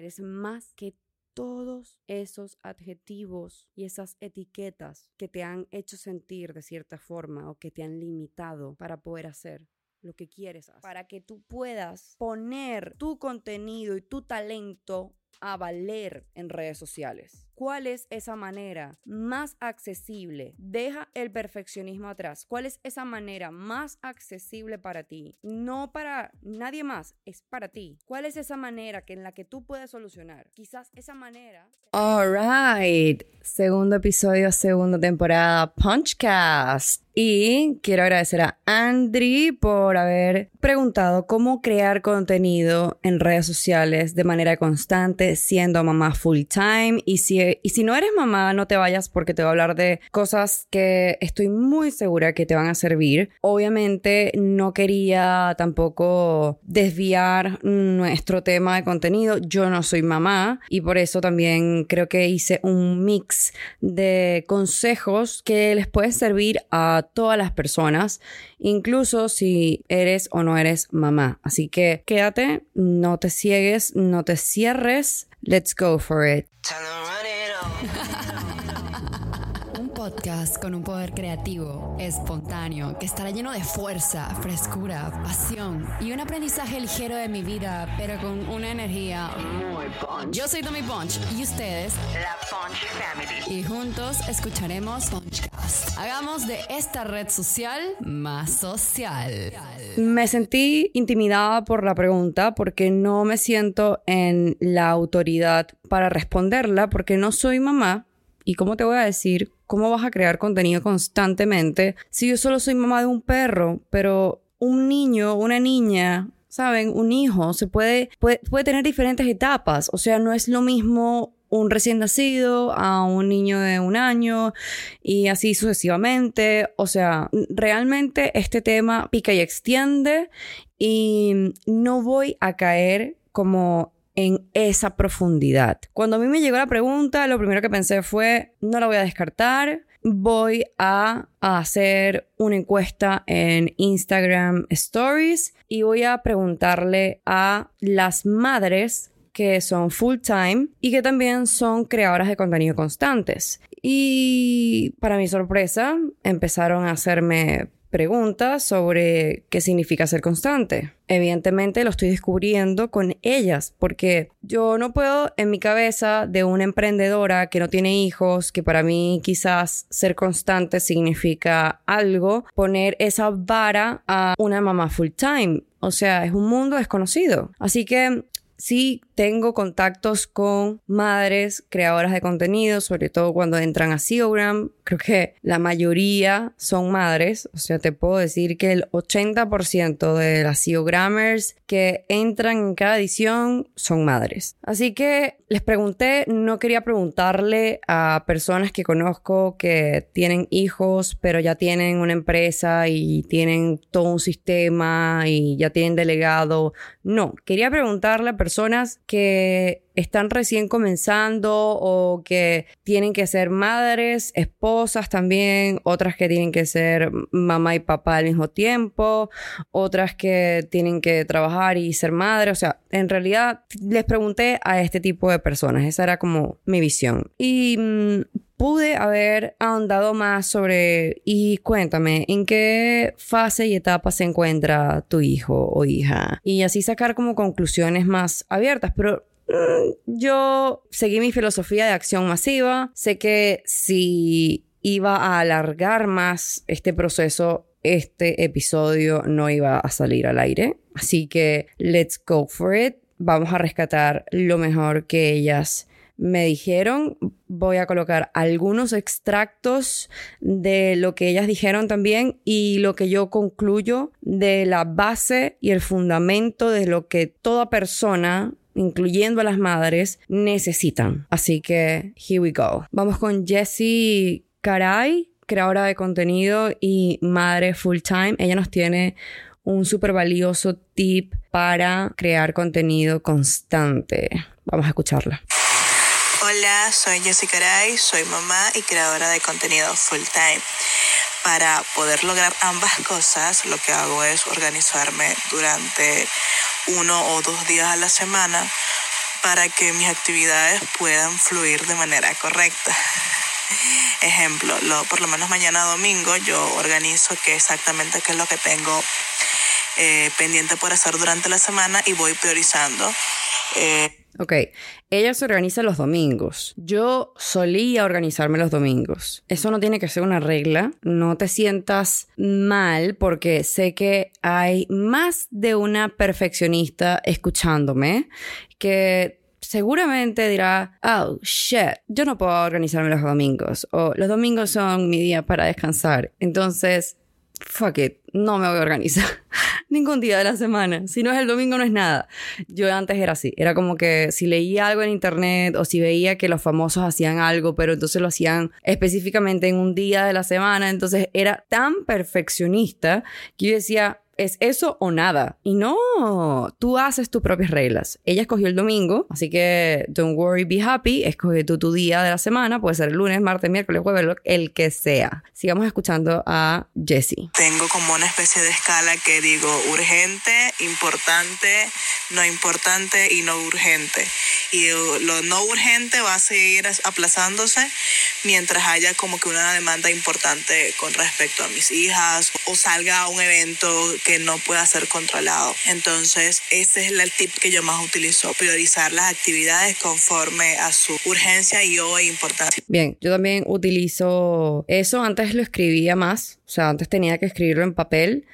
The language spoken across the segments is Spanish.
Eres más que todos esos adjetivos y esas etiquetas que te han hecho sentir de cierta forma o que te han limitado para poder hacer lo que quieres hacer. Para que tú puedas poner tu contenido y tu talento a valer en redes sociales. ¿Cuál es esa manera más accesible? Deja el perfeccionismo atrás. ¿Cuál es esa manera más accesible para ti? No para nadie más, es para ti. ¿Cuál es esa manera que en la que tú puedes solucionar? Quizás esa manera. All right. Segundo episodio, segunda temporada, Punchcast. Y quiero agradecer a Andri por haber preguntado cómo crear contenido en redes sociales de manera constante siendo mamá full time. Y si, y si no eres mamá, no te vayas porque te voy a hablar de cosas que estoy muy segura que te van a servir. Obviamente no quería tampoco desviar nuestro tema de contenido. Yo no soy mamá y por eso también creo que hice un mix de consejos que les pueden servir a todas las personas, incluso si eres o no eres mamá. Así que quédate, no te ciegues, no te cierres. Let's go for it now. Podcast con un poder creativo, espontáneo, que estará lleno de fuerza, frescura, pasión y un aprendizaje ligero de mi vida, pero con una energía muy punch. Yo soy Tommy Punch y ustedes, la Punch Family. Y juntos escucharemos Punchcast. Hagamos de esta red social más social. Me sentí intimidada por la pregunta porque no me siento en la autoridad para responderla porque no soy mamá. ¿Y cómo te voy a decir ¿Cómo vas a crear contenido constantemente si yo solo soy mamá de un perro, pero un niño, una niña, ¿saben? Un hijo se puede, puede, tener diferentes etapas. O sea, no es lo mismo un recién nacido a un niño de un año y así sucesivamente. O sea, realmente este tema pica y extiende y no voy a caer como en esa profundidad. Cuando a mí me llegó la pregunta, lo primero que pensé fue, no la voy a descartar, voy a hacer una encuesta en Instagram Stories y voy a preguntarle a las madres que son full time y que también son creadoras de contenido constantes. Y para mi sorpresa, empezaron a hacerme preguntas sobre qué significa ser constante. Evidentemente lo estoy descubriendo con ellas porque yo no puedo en mi cabeza de una emprendedora que no tiene hijos, que para mí quizás ser constante significa algo, poner esa vara a una mamá full time. O sea, es un mundo desconocido. Así que sí tengo contactos con madres creadoras de contenido, sobre todo cuando entran a SEOgram. Creo que la mayoría son madres, o sea, te puedo decir que el 80% de las SEOgrammers que entran en cada edición son madres. Así que les pregunté, no quería preguntarle a personas que conozco que tienen hijos, pero ya tienen una empresa y tienen todo un sistema y ya tienen delegado. No, quería preguntarle a personas que están recién comenzando o que tienen que ser madres, esposas también, otras que tienen que ser mamá y papá al mismo tiempo, otras que tienen que trabajar y ser madre. O sea, en realidad les pregunté a este tipo de personas. Esa era como mi visión. Y mm, pude haber ahondado más sobre y cuéntame en qué fase y etapa se encuentra tu hijo o hija y así sacar como conclusiones más abiertas, pero yo seguí mi filosofía de acción masiva, sé que si iba a alargar más este proceso este episodio no iba a salir al aire. Así que let's go for it. Vamos a rescatar lo mejor que ellas me dijeron. Voy a colocar algunos extractos de lo que ellas dijeron también y lo que yo concluyo de la base y el fundamento de lo que toda persona incluyendo a las madres, necesitan. Así que, here we go. Vamos con Jessie Caray, creadora de contenido y madre full time. Ella nos tiene un súper valioso tip para crear contenido constante. Vamos a escucharla. Hola, soy Jessica Ray, soy mamá y creadora de contenido full time. Para poder lograr ambas cosas, lo que hago es organizarme durante uno o dos días a la semana para que mis actividades puedan fluir de manera correcta. Ejemplo, lo, por lo menos mañana domingo yo organizo qué exactamente qué es lo que tengo eh, pendiente por hacer durante la semana y voy priorizando. Eh, Ok, ella se organiza los domingos. Yo solía organizarme los domingos. Eso no tiene que ser una regla. No te sientas mal porque sé que hay más de una perfeccionista escuchándome que seguramente dirá, oh, shit, yo no puedo organizarme los domingos. O los domingos son mi día para descansar. Entonces, fuck it, no me voy a organizar ningún día de la semana. Si no es el domingo, no es nada. Yo antes era así. Era como que si leía algo en internet o si veía que los famosos hacían algo, pero entonces lo hacían específicamente en un día de la semana, entonces era tan perfeccionista que yo decía, es eso o nada. Y no, tú haces tus propias reglas. Ella escogió el domingo, así que don't worry, be happy. Escoge tú tu día de la semana, puede ser el lunes, martes, miércoles, jueves, el que sea. Sigamos escuchando a Jessie. Tengo como una especie de escala que digo urgente, importante, no importante y no urgente. Y lo no urgente va a seguir aplazándose mientras haya como que una demanda importante con respecto a mis hijas o salga un evento que no pueda ser controlado. Entonces, ese es el tip que yo más utilizo, priorizar las actividades conforme a su urgencia y o importancia. Bien, yo también utilizo eso. Antes lo escribía más, o sea, antes tenía que escribirlo en papel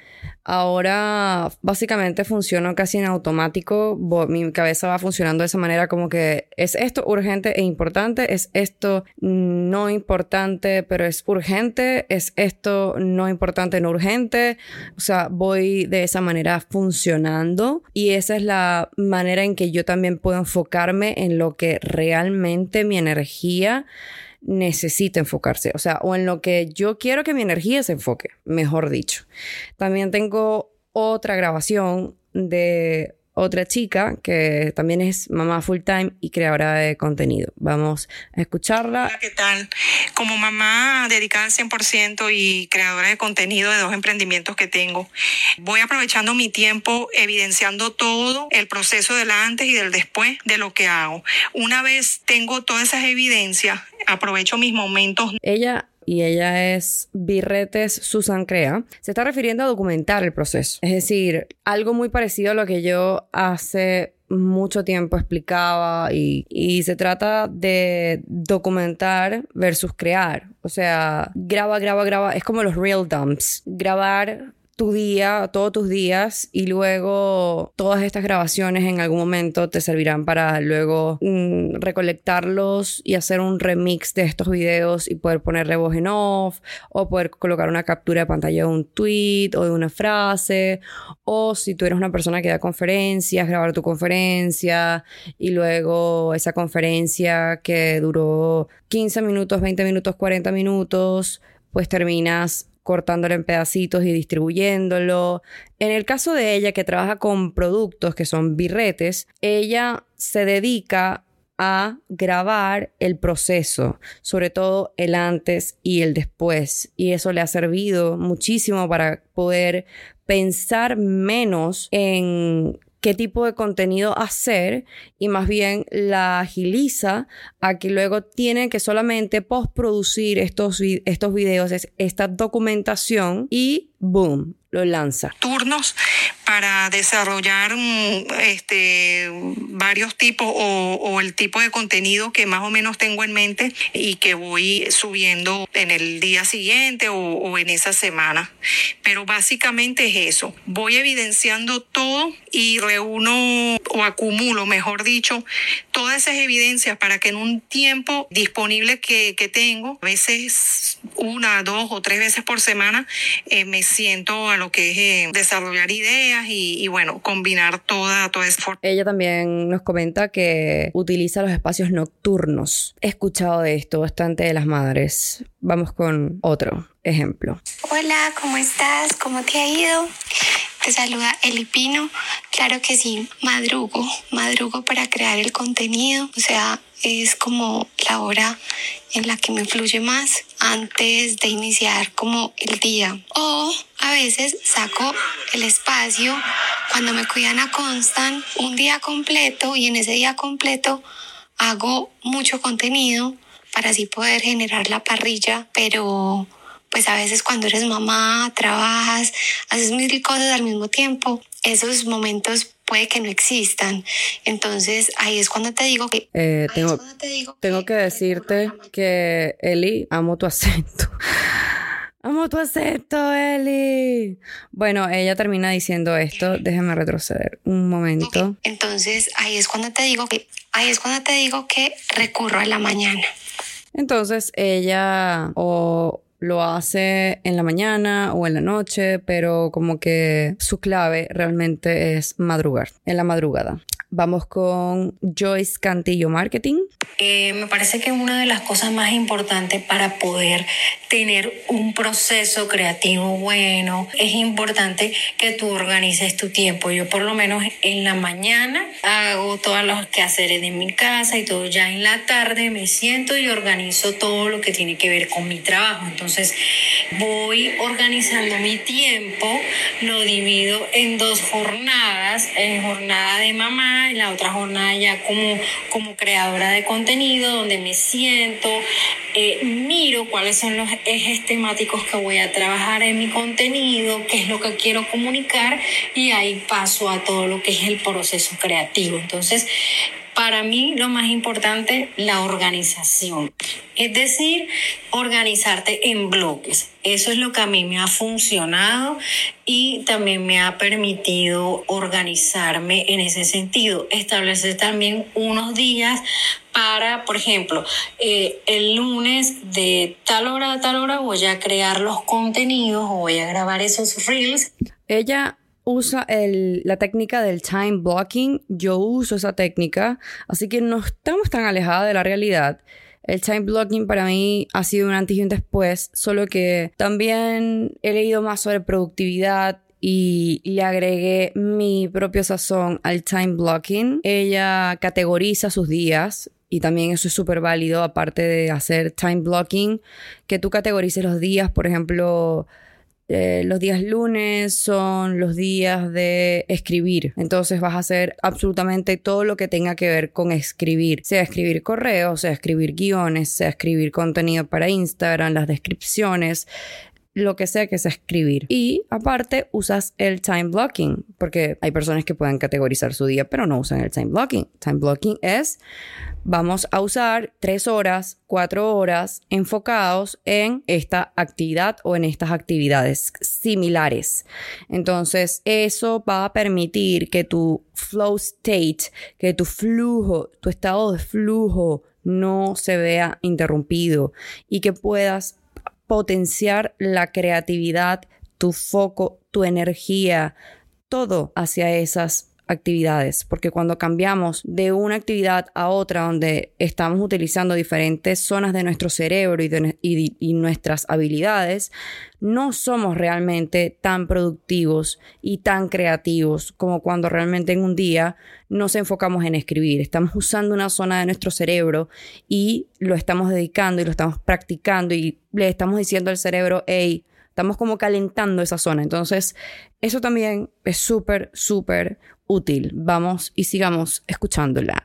Ahora básicamente funciona casi en automático. Mi cabeza va funcionando de esa manera como que es esto urgente e importante, es esto no importante pero es urgente, es esto no importante, no urgente. O sea, voy de esa manera funcionando y esa es la manera en que yo también puedo enfocarme en lo que realmente mi energía necesita enfocarse, o sea, o en lo que yo quiero que mi energía se enfoque, mejor dicho. También tengo otra grabación de otra chica que también es mamá full time y creadora de contenido. Vamos a escucharla. Hola, ¿qué tal? Como mamá dedicada al 100% y creadora de contenido de dos emprendimientos que tengo, voy aprovechando mi tiempo evidenciando todo el proceso del antes y del después de lo que hago. Una vez tengo todas esas evidencias, aprovecho mis momentos. Ella y ella es Birretes Susan Crea, se está refiriendo a documentar el proceso. Es decir, algo muy parecido a lo que yo hace mucho tiempo explicaba y, y, se trata de documentar versus crear. O sea, graba, graba, graba. Es como los real dumps. Grabar tu día, todos tus días y luego todas estas grabaciones en algún momento te servirán para luego mm, recolectarlos y hacer un remix de estos videos y poder ponerle voz en off o poder colocar una captura de pantalla de un tweet o de una frase o si tú eres una persona que da conferencias, grabar tu conferencia y luego esa conferencia que duró 15 minutos, 20 minutos, 40 minutos, pues terminas cortándolo en pedacitos y distribuyéndolo. En el caso de ella, que trabaja con productos que son birretes, ella se dedica a grabar el proceso, sobre todo el antes y el después. Y eso le ha servido muchísimo para poder pensar menos en qué tipo de contenido hacer y más bien la agiliza a que luego tiene que solamente postproducir estos, estos videos, esta documentación y boom, lo lanza. Turnos para desarrollar mm, este, varios tipos o, el tipo de contenido que más o menos tengo en mente y que voy subiendo en el día siguiente o, en esa semana. Pero básicamente es eso. Voy evidenciando todo y reúno o acumulo, mejor dicho, todas esas evidencias para que en un tiempo disponible que, tengo, a veces una, dos o tres veces por semana, eh, me siento lo que es eh, desarrollar ideas y, bueno, combinar toda, toda esa forma. Ella también nos comenta que utiliza los espacios nocturnos. He escuchado de esto bastante de las madres. Vamos con otro ejemplo. Hola, ¿cómo estás? ¿Cómo te ha ido? Te saluda Elipino. Claro que sí, madrugo, madrugo para crear el contenido. O sea, es como la hora en la que me fluye más antes de iniciar como el día. O a veces saco el espacio cuando me cuidan a Constant un día completo y en ese día completo hago mucho contenido para así poder generar la parrilla, pero pues a veces cuando eres mamá, trabajas, haces mil cosas al mismo tiempo, esos momentos puede que no existan. Entonces ahí es cuando te digo que... Eh, tengo, tengo que decirte que, Eli, amo tu acento. amo tu acento, Eli. Bueno, ella termina diciendo esto. Déjame retroceder un momento. Entonces ahí es cuando te digo que... Ahí es cuando te digo que recurro a la mañana. Entonces ella o lo hace en la mañana o en la noche, pero como que su clave realmente es madrugar, en la madrugada. Vamos con Joyce Cantillo Marketing. Eh, me parece que una de las cosas más importantes para poder tener un proceso creativo bueno es importante que tú organices tu tiempo. Yo por lo menos en la mañana hago todos los quehaceres de mi casa y todo. Ya en la tarde me siento y organizo todo lo que tiene que ver con mi trabajo. Entonces voy organizando mi tiempo, lo divido en dos jornadas, en jornada de mamá en la otra jornada ya como, como creadora de contenido, donde me siento, eh, miro cuáles son los ejes temáticos que voy a trabajar en mi contenido, qué es lo que quiero comunicar y ahí paso a todo lo que es el proceso creativo. Entonces, para mí lo más importante, la organización. Es decir, organizarte en bloques. Eso es lo que a mí me ha funcionado y también me ha permitido organizarme en ese sentido. Establecer también unos días para, por ejemplo, eh, el lunes de tal hora a tal hora voy a crear los contenidos o voy a grabar esos reels. Ella usa el, la técnica del time blocking. Yo uso esa técnica, así que no estamos tan alejadas de la realidad. El time blocking para mí ha sido un antes y un después, solo que también he leído más sobre productividad y le agregué mi propio sazón al time blocking. Ella categoriza sus días y también eso es súper válido, aparte de hacer time blocking, que tú categorices los días, por ejemplo, eh, los días lunes son los días de escribir. Entonces vas a hacer absolutamente todo lo que tenga que ver con escribir. Sea escribir correos, sea escribir guiones, sea escribir contenido para Instagram, las descripciones, lo que sea que sea escribir. Y aparte usas el time blocking, porque hay personas que pueden categorizar su día, pero no usan el time blocking. Time blocking es, vamos a usar tres horas, cuatro horas enfocados en esta actividad o en estas actividades similares. Entonces, eso va a permitir que tu flow state, que tu flujo, tu estado de flujo no se vea interrumpido y que puedas potenciar la creatividad, tu foco, tu energía, todo hacia esas actividades, porque cuando cambiamos de una actividad a otra donde estamos utilizando diferentes zonas de nuestro cerebro y, nuestras habilidades, no somos realmente tan productivos y tan creativos como cuando realmente en un día nos enfocamos en escribir. Estamos usando una zona de nuestro cerebro y lo estamos dedicando y lo estamos practicando y le estamos diciendo al cerebro, hey, estamos como calentando esa zona. Entonces, eso también es súper, súper útil. Vamos y sigamos escuchándola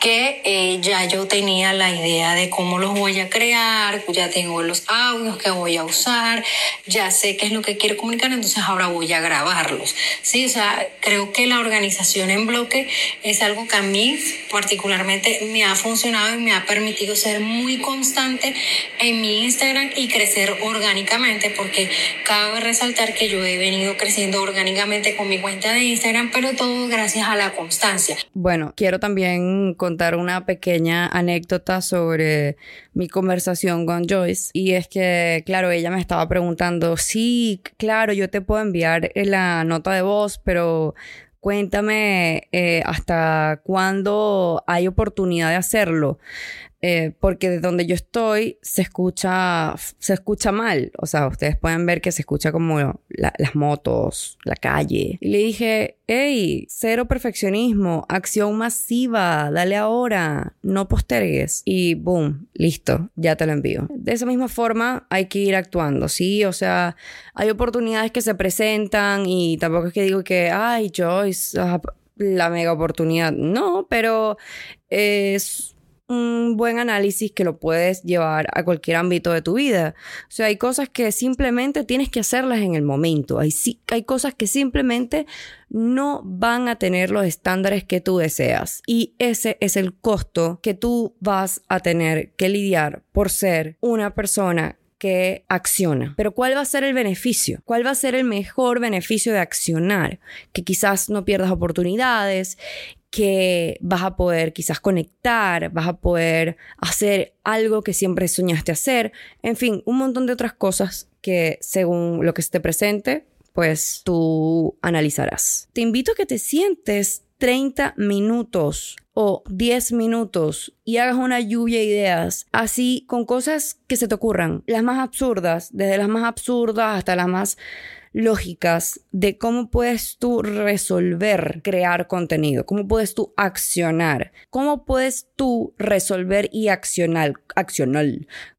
que ya yo tenía la idea de cómo los voy a crear, ya tengo los audios que voy a usar, ya sé qué es lo que quiero comunicar, entonces ahora voy a grabarlos. Sí, o sea, creo que la organización en bloque es algo que a mí particularmente me ha funcionado y me ha permitido ser muy constante en mi Instagram y crecer orgánicamente, porque cabe resaltar que yo he venido creciendo orgánicamente con mi cuenta de Instagram, pero todo gracias a la constancia. Bueno, quiero también contar una pequeña anécdota sobre mi conversación con Joyce. Y es que, claro, ella me estaba preguntando, sí, claro, yo te puedo enviar la nota de voz, pero cuéntame eh, hasta cuándo hay oportunidad de hacerlo. Eh, porque de donde yo estoy se escucha, se escucha mal. O sea, ustedes pueden ver que se escucha como las motos, la calle. Y le dije, hey, cero perfeccionismo, acción masiva, dale ahora, no postergues. Y boom, listo, ya te lo envío. De esa misma forma hay que ir actuando, ¿sí? O sea, hay oportunidades que se presentan y tampoco es que digo que, ay, Joyce, ah, la mega oportunidad. No, pero es un buen análisis que lo puedes llevar a cualquier ámbito de tu vida. O sea, hay cosas que simplemente tienes que hacerlas en el momento. Hay, hay cosas que simplemente no van a tener los estándares que tú deseas. Y ese es el costo que tú vas a tener que lidiar por ser una persona que acciona. Pero ¿cuál va a ser el beneficio? ¿Cuál va a ser el mejor beneficio de accionar? Que quizás no pierdas oportunidades, que vas a poder quizás conectar, vas a poder hacer algo que siempre soñaste hacer, en fin, un montón de otras cosas que según lo que esté presente, pues tú analizarás. Te invito a que te sientes 30 minutos o 10 minutos y hagas una lluvia de ideas, así con cosas que se te ocurran, las más absurdas, desde las más absurdas hasta las más lógicas de cómo puedes tú resolver crear contenido, cómo puedes tú accionar, cómo puedes tú resolver y accionar, accionar.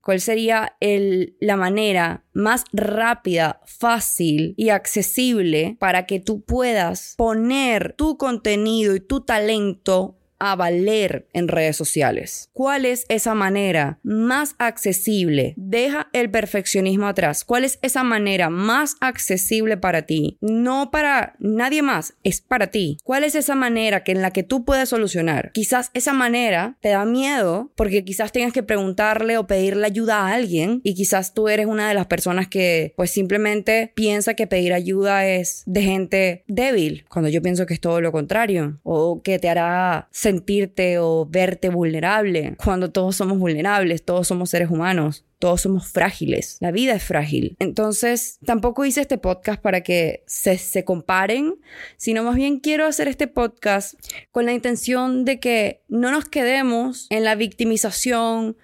¿Cuál sería el, la manera más rápida, fácil y accesible para que tú puedas poner tu contenido y tu talento a valer en redes sociales. ¿Cuál es esa manera más accesible? Deja el perfeccionismo atrás. ¿Cuál es esa manera más accesible para ti? No para nadie más, es para ti. ¿Cuál es esa manera que en la que tú puedes solucionar? Quizás esa manera te da miedo porque quizás tengas que preguntarle o pedirle ayuda a alguien y quizás tú eres una de las personas que pues simplemente piensa que pedir ayuda es de gente débil, cuando yo pienso que es todo lo contrario o que te hará sentirte o verte vulnerable, cuando todos somos vulnerables, todos somos seres humanos. Todos somos frágiles. La vida es frágil. Entonces, tampoco hice este podcast para que se, se comparen, sino más bien quiero hacer este podcast con la intención de que no nos quedemos en la victimización,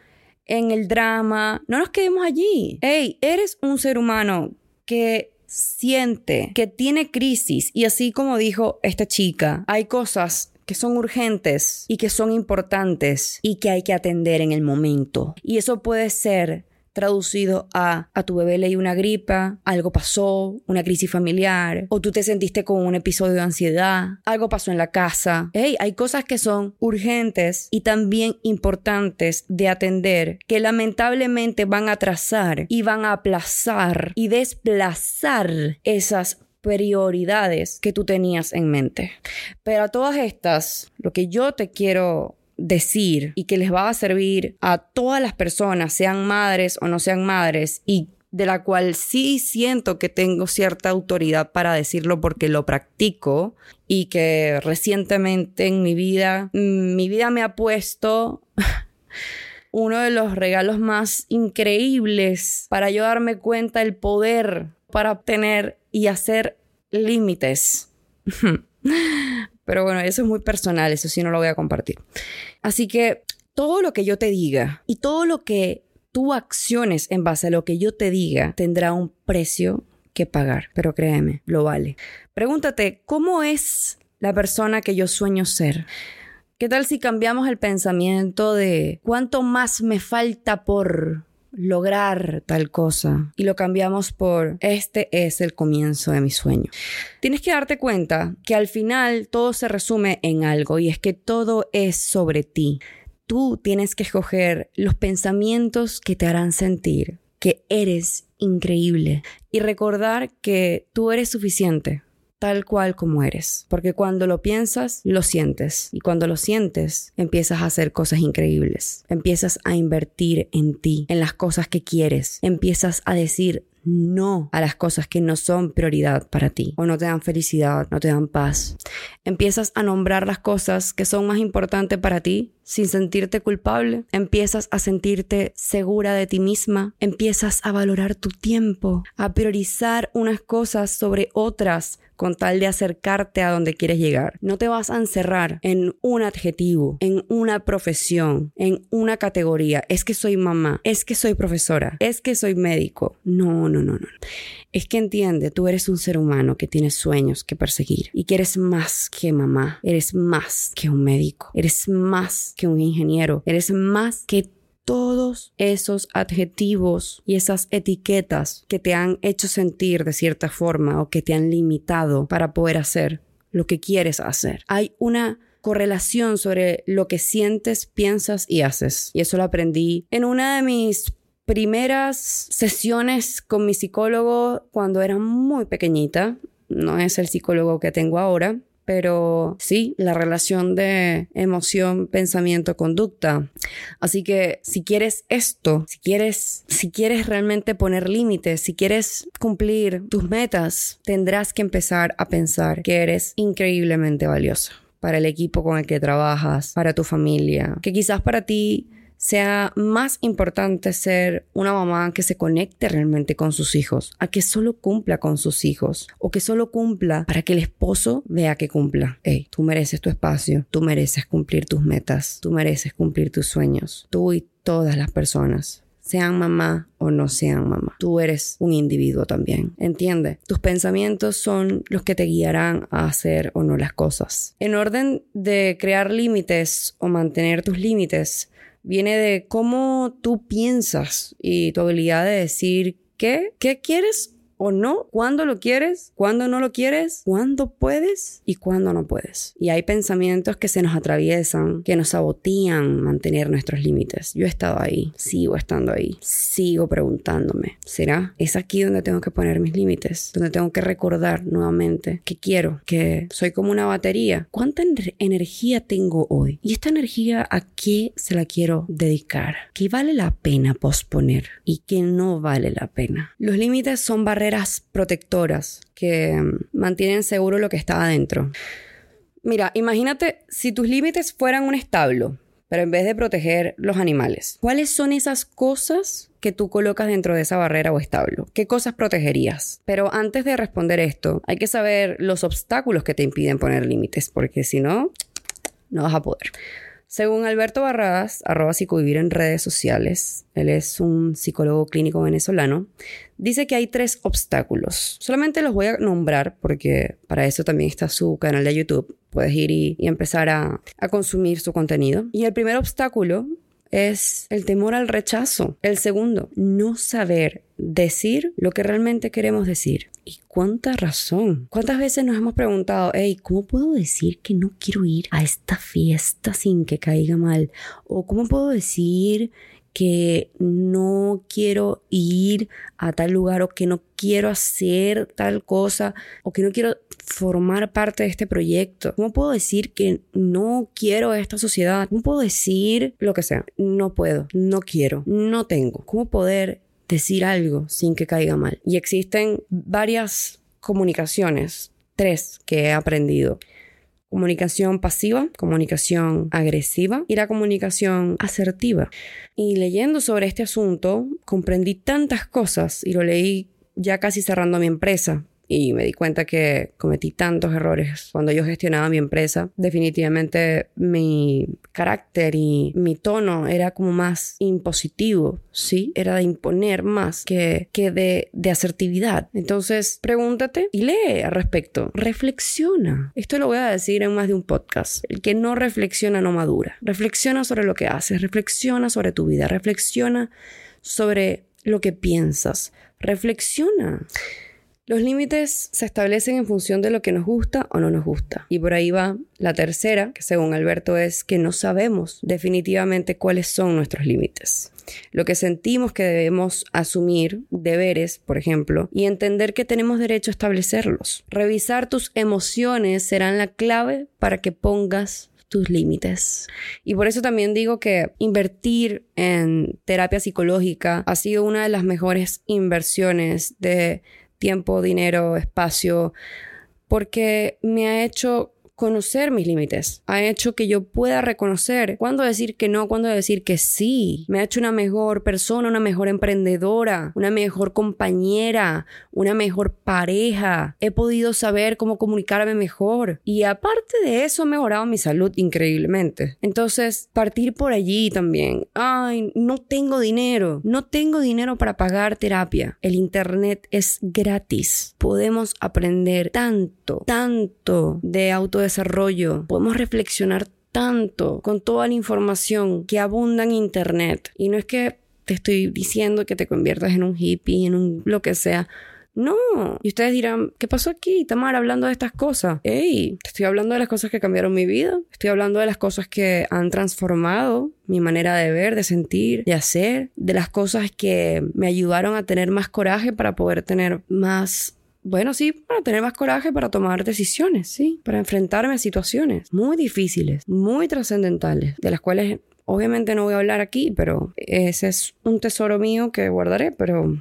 en el drama. No nos quedemos allí. Hey, eres un ser humano que siente que tiene crisis y así como dijo esta chica, hay cosas que son urgentes y que son importantes y que hay que atender en el momento. Y eso puede ser traducido a a tu bebé le dio una gripa, algo pasó, una crisis familiar, o tú te sentiste con un episodio de ansiedad, algo pasó en la casa. Hey, hay cosas que son urgentes y también importantes de atender que lamentablemente van a atrasar y van a aplazar y desplazar esas prioridades que tú tenías en mente. Pero a todas estas, lo que yo te quiero decir y que les va a servir a todas las personas, sean madres o no sean madres, y de la cual sí siento que tengo cierta autoridad para decirlo porque lo practico y que recientemente en mi vida, mi vida me ha puesto uno de los regalos más increíbles para yo darme cuenta el poder para obtener y hacer límites. Pero bueno, eso es muy personal, eso sí no lo voy a compartir. Así que todo lo que yo te diga y todo lo que tú acciones en base a lo que yo te diga tendrá un precio que pagar, pero créeme, lo vale. Pregúntate, ¿cómo es la persona que yo sueño ser? ¿Qué tal si cambiamos el pensamiento de cuánto más me falta por lograr tal cosa y lo cambiamos por este es el comienzo de mi sueño. Tienes que darte cuenta que al final todo se resume en algo y es que todo es sobre ti. Tú tienes que escoger los pensamientos que te harán sentir que eres increíble y recordar que tú eres suficiente tal cual como eres. Porque cuando lo piensas, lo sientes. Y cuando lo sientes, empiezas a hacer cosas increíbles. Empiezas a invertir en ti, en las cosas que quieres. Empiezas a decir no a las cosas que no son prioridad para ti o no te dan felicidad, no te dan paz. Empiezas a nombrar las cosas que son más importantes para ti sin sentirte culpable, empiezas a sentirte segura de ti misma, empiezas a valorar tu tiempo, a priorizar unas cosas sobre otras con tal de acercarte a donde quieres llegar. No te vas a encerrar en un adjetivo, en una profesión, en una categoría. Es que soy mamá, es que soy profesora, es que soy médico. No, no, no, no. Es que entiende, tú eres un ser humano que tiene sueños que perseguir y que eres más que mamá, eres más que un médico, eres más que un ingeniero, eres más que todos esos adjetivos y esas etiquetas que te han hecho sentir de cierta forma o que te han limitado para poder hacer lo que quieres hacer. Hay una correlación sobre lo que sientes, piensas y haces. Y eso lo aprendí en una de mis primeras sesiones con mi psicólogo cuando era muy pequeñita. No es el psicólogo que tengo ahora, pero sí, la relación de emoción, pensamiento, conducta. Así que si quieres esto, si quieres, si quieres realmente poner límites, si quieres cumplir tus metas, tendrás que empezar a pensar que eres increíblemente valiosa para el equipo con el que trabajas, para tu familia, que quizás para ti sea más importante ser una mamá que se conecte realmente con sus hijos, a que solo cumpla con sus hijos o que solo cumpla para que el esposo vea que cumpla. Hey, tú mereces tu espacio, tú mereces cumplir tus metas, tú mereces cumplir tus sueños, tú y todas las personas sean mamá o no sean mamá. Tú eres un individuo también. Entiende, tus pensamientos son los que te guiarán a hacer o no las cosas. En orden de crear límites o mantener tus límites, viene de cómo tú piensas y tu habilidad de decir qué, qué quieres o no, cuándo lo quieres, cuándo no lo quieres, cuándo puedes y cuándo no puedes. Y hay pensamientos que se nos atraviesan, que nos sabotean mantener nuestros límites. Yo he estado ahí, sigo estando ahí, sigo preguntándome, ¿será? ¿Es aquí donde tengo que poner mis límites? Donde tengo que recordar nuevamente que quiero, que soy como una batería. ¿Cuánta energía tengo hoy? ¿Y esta energía a qué se la quiero dedicar? ¿Qué vale la pena posponer y qué no vale la pena? Los límites son barreras protectoras que mantienen seguro lo que está adentro. Mira, imagínate si tus límites fueran un establo, pero en vez de proteger los animales, ¿cuáles son esas cosas que tú colocas dentro de esa barrera o establo? ¿Qué cosas protegerías? Pero antes de responder esto, hay que saber los obstáculos que te impiden poner límites, porque si no, no vas a poder. Según Alberto Barradas, arroba psicovivir en redes sociales, él es un psicólogo clínico venezolano, dice que hay tres obstáculos. Solamente los voy a nombrar porque para eso también está su canal de YouTube. Puedes ir y, empezar a, a consumir su contenido. Y el primer obstáculo es el temor al rechazo. El segundo, no saber decir lo que realmente queremos decir. Y cuánta razón. ¿Cuántas veces nos hemos preguntado, hey, ¿cómo puedo decir que no quiero ir a esta fiesta sin que caiga mal? ¿O cómo puedo decir que no quiero ir a tal lugar o que no quiero hacer tal cosa o que no quiero formar parte de este proyecto? ¿Cómo puedo decir que no quiero esta sociedad? ¿Cómo puedo decir lo que sea? No puedo, no quiero, no tengo. ¿Cómo poder decir algo sin que caiga mal? Y existen varias comunicaciones, tres que he aprendido comunicación pasiva, comunicación agresiva y la comunicación asertiva. Y leyendo sobre este asunto, comprendí tantas cosas y lo leí ya casi cerrando mi empresa, y me di cuenta que cometí tantos errores cuando yo gestionaba mi empresa. Definitivamente mi carácter y mi tono era como más impositivo, ¿sí? Era de imponer más que, que de, de asertividad. Entonces, pregúntate y lee al respecto. Reflexiona. Esto lo voy a decir en más de un podcast. El que no reflexiona no madura. Reflexiona sobre lo que haces, reflexiona sobre tu vida, reflexiona sobre lo que piensas. Reflexiona. Los límites se establecen en función de lo que nos gusta o no nos gusta. Y por ahí va la tercera, que según Alberto es que no sabemos definitivamente cuáles son nuestros límites. Lo que sentimos que debemos asumir, deberes, por ejemplo, y entender que tenemos derecho a establecerlos. Revisar tus emociones serán la clave para que pongas tus límites. Y por eso también digo que invertir en terapia psicológica ha sido una de las mejores inversiones de tiempo, dinero, espacio, porque me ha hecho conocer mis límites, ha hecho que yo pueda reconocer cuándo decir que no, cuándo decir que sí. Me ha hecho una mejor persona, una mejor emprendedora, una mejor compañera, una mejor pareja. He podido saber cómo comunicarme mejor y aparte de eso ha mejorado mi salud increíblemente. Entonces, partir por allí también. Ay, no tengo dinero, no tengo dinero para pagar terapia. El internet es gratis. Podemos aprender tanto, tanto de autodesarrollo. Podemos reflexionar tanto con toda la información que abunda en internet. Y no es que te estoy diciendo que te conviertas en un hippie, en un lo que sea. No. Y ustedes dirán, ¿qué pasó aquí? Tamar hablando de estas cosas. Ey, te estoy hablando de las cosas que cambiaron mi vida. Estoy hablando de las cosas que han transformado mi manera de ver, de sentir, de hacer. De las cosas que me ayudaron a tener más coraje para poder tener más bueno, sí, para tener más coraje para tomar decisiones, sí, para enfrentarme a situaciones muy difíciles, muy trascendentales, de las cuales obviamente no voy a hablar aquí, pero ese es un tesoro mío que guardaré, pero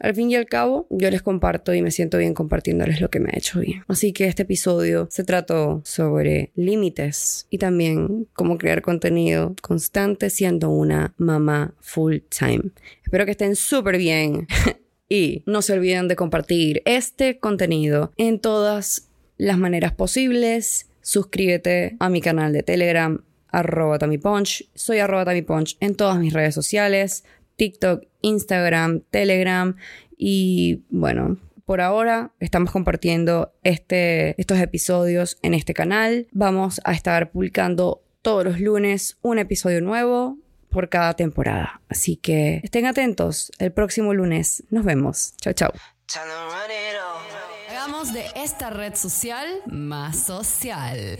al fin y al cabo, yo les comparto y me siento bien compartiéndoles lo que me ha hecho bien. Así que este episodio se trató sobre límites y también cómo crear contenido constante siendo una mamá full time. Espero que estén súper bien y no se olviden de compartir este contenido en todas las maneras posibles. Suscríbete a mi canal de Telegram, arroba tamipunch. Soy arroba tamipunch en todas mis redes sociales. TikTok, Instagram, Telegram y bueno, por ahora estamos compartiendo este, estos episodios en este canal. Vamos a estar publicando todos los lunes un episodio nuevo por cada temporada. Así que estén atentos. El próximo lunes nos vemos. Chao, chao. Hagamos de esta red social más social.